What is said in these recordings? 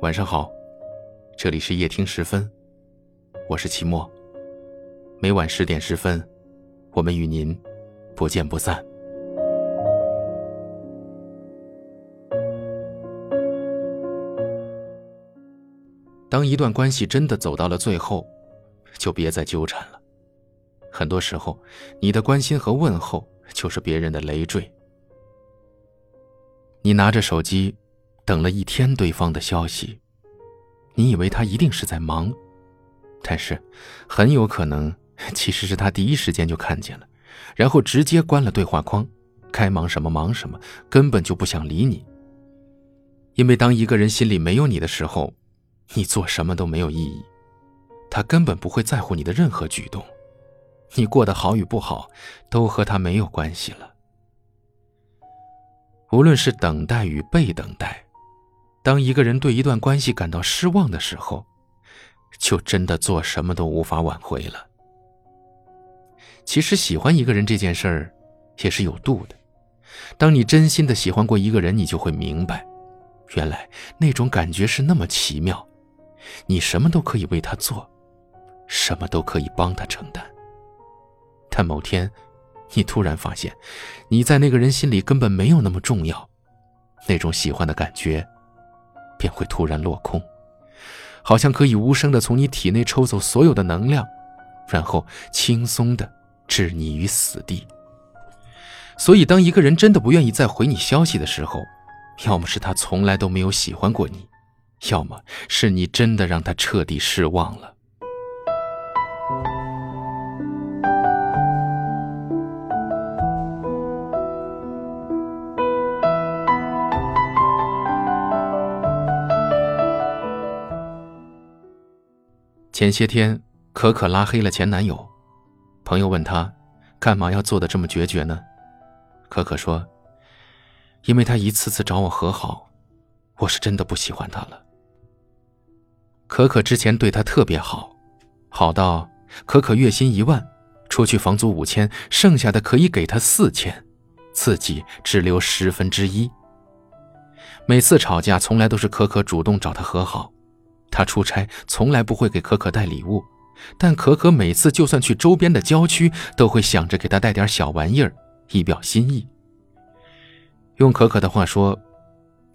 晚上好，这里是夜听时分，我是齐墨。每晚十点十分，我们与您不见不散。当一段关系真的走到了最后，就别再纠缠了。很多时候，你的关心和问候就是别人的累赘。你拿着手机。等了一天对方的消息，你以为他一定是在忙，但是很有可能其实是他第一时间就看见了，然后直接关了对话框，该忙什么忙什么，根本就不想理你。因为当一个人心里没有你的时候，你做什么都没有意义，他根本不会在乎你的任何举动，你过得好与不好都和他没有关系了。无论是等待与被等待。当一个人对一段关系感到失望的时候，就真的做什么都无法挽回了。其实喜欢一个人这件事儿，也是有度的。当你真心的喜欢过一个人，你就会明白，原来那种感觉是那么奇妙。你什么都可以为他做，什么都可以帮他承担。但某天，你突然发现，你在那个人心里根本没有那么重要，那种喜欢的感觉。便会突然落空，好像可以无声的从你体内抽走所有的能量，然后轻松的置你于死地。所以，当一个人真的不愿意再回你消息的时候，要么是他从来都没有喜欢过你，要么是你真的让他彻底失望了。前些天，可可拉黑了前男友。朋友问他，干嘛要做的这么决绝呢？可可说：“因为他一次次找我和好，我是真的不喜欢他了。”可可之前对他特别好，好到可可月薪一万，出去房租五千，剩下的可以给他四千，自己只留十分之一。每次吵架，从来都是可可主动找他和好。他出差从来不会给可可带礼物，但可可每次就算去周边的郊区，都会想着给他带点小玩意儿，以表心意。用可可的话说，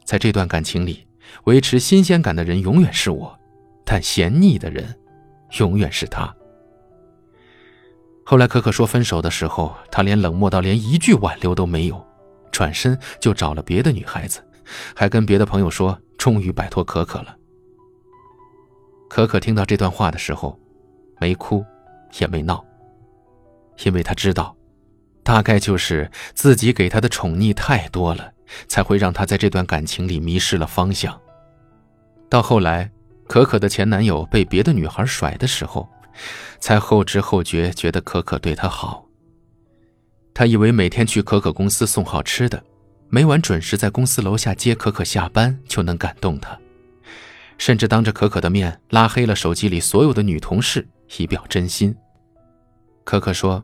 在这段感情里，维持新鲜感的人永远是我，但嫌腻的人，永远是他。后来可可说分手的时候，他连冷漠到连一句挽留都没有，转身就找了别的女孩子，还跟别的朋友说，终于摆脱可可了。可可听到这段话的时候，没哭，也没闹，因为他知道，大概就是自己给他的宠溺太多了，才会让他在这段感情里迷失了方向。到后来，可可的前男友被别的女孩甩的时候，才后知后觉觉得可可对他好。他以为每天去可可公司送好吃的，每晚准时在公司楼下接可可下班就能感动她。甚至当着可可的面拉黑了手机里所有的女同事，以表真心。可可说：“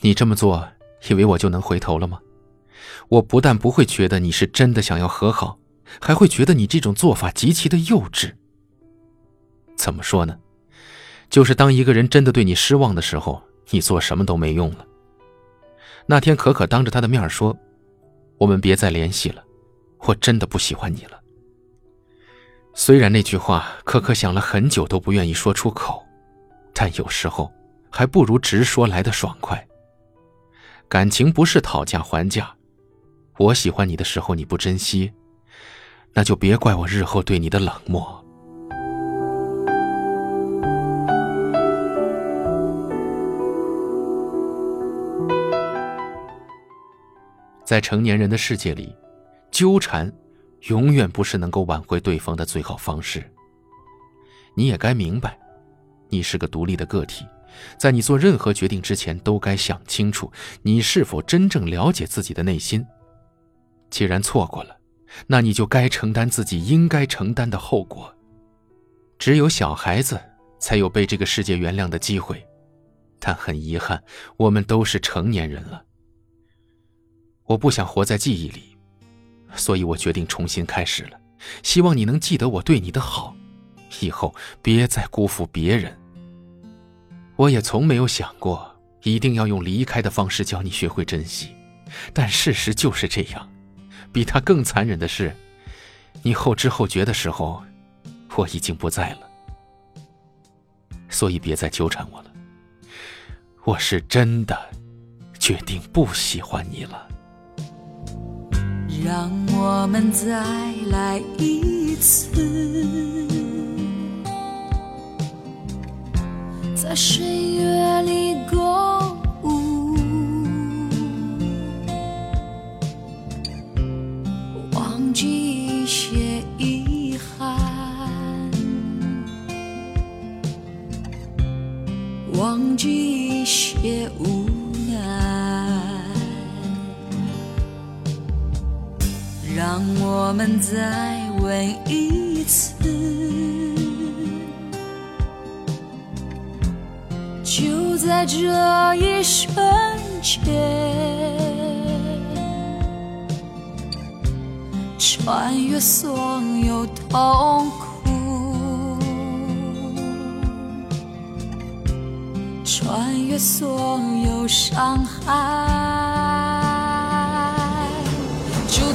你这么做，以为我就能回头了吗？我不但不会觉得你是真的想要和好，还会觉得你这种做法极其的幼稚。怎么说呢？就是当一个人真的对你失望的时候，你做什么都没用了。那天可可当着他的面说：‘我们别再联系了，我真的不喜欢你了。’”虽然那句话可可想了很久都不愿意说出口，但有时候还不如直说来的爽快。感情不是讨价还价，我喜欢你的时候你不珍惜，那就别怪我日后对你的冷漠。在成年人的世界里，纠缠。永远不是能够挽回对方的最好方式。你也该明白，你是个独立的个体，在你做任何决定之前，都该想清楚你是否真正了解自己的内心。既然错过了，那你就该承担自己应该承担的后果。只有小孩子才有被这个世界原谅的机会，但很遗憾，我们都是成年人了。我不想活在记忆里。所以我决定重新开始了，希望你能记得我对你的好，以后别再辜负别人。我也从没有想过一定要用离开的方式教你学会珍惜，但事实就是这样。比他更残忍的是，你后知后觉的时候，我已经不在了。所以别再纠缠我了。我是真的决定不喜欢你了。让我们再来一次，在岁月里过让我们再吻一次，就在这一瞬间，穿越所有痛苦，穿越所有伤害。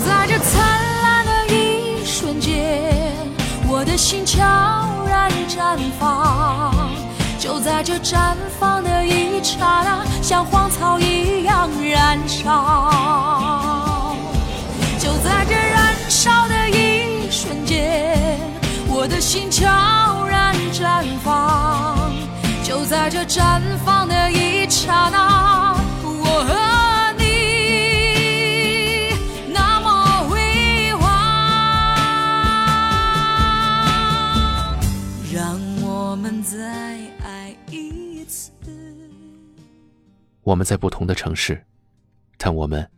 在这灿烂的一瞬间，我的心悄然绽放。就在这绽放的一刹那，像荒草一样燃烧。就在这燃烧的一瞬间，我的心悄然绽放。就在这绽放的一刹那，我们在不同的城市，但我们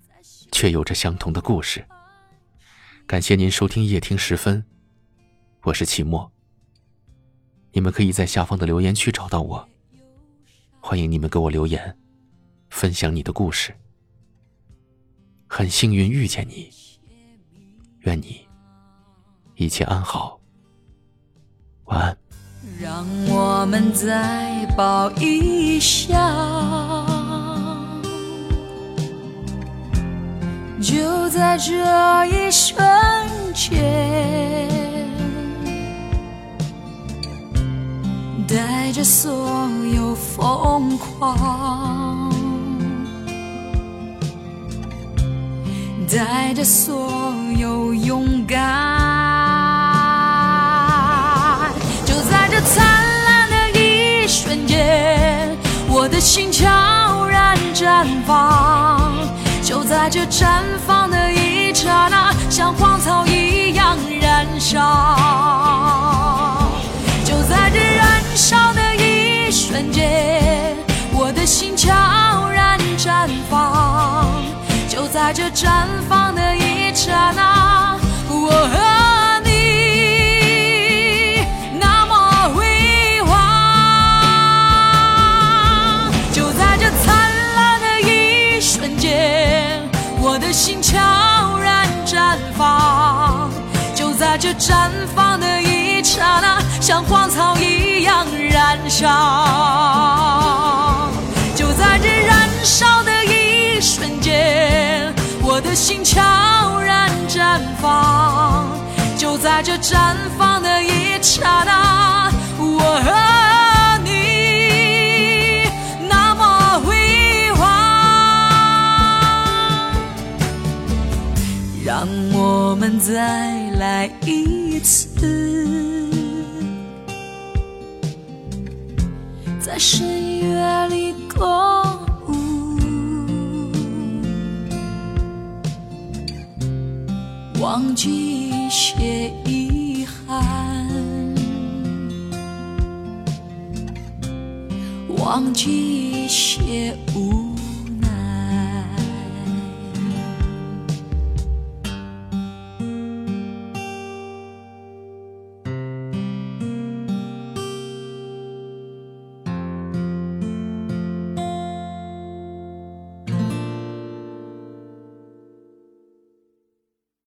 却有着相同的故事。感谢您收听夜听时分，我是齐墨。你们可以在下方的留言区找到我，欢迎你们给我留言，分享你的故事。很幸运遇见你，愿你一切安好，晚安。让我们再抱一下，就在这一瞬间，带着所有疯狂，带着所有勇敢。就在这灿烂的一瞬间，我的心悄然绽放。就在这绽放的一刹那，像荒草一样燃烧。就在这燃烧的一瞬间，我的心悄然绽放。就在这绽放的一刹那，绽放。就在这绽放的一刹那，像荒草一样燃烧。就在这燃烧的一瞬间，我的心悄然绽放。就在这绽放的一再来一次，在深夜里共舞，忘记一些遗憾，忘记一些无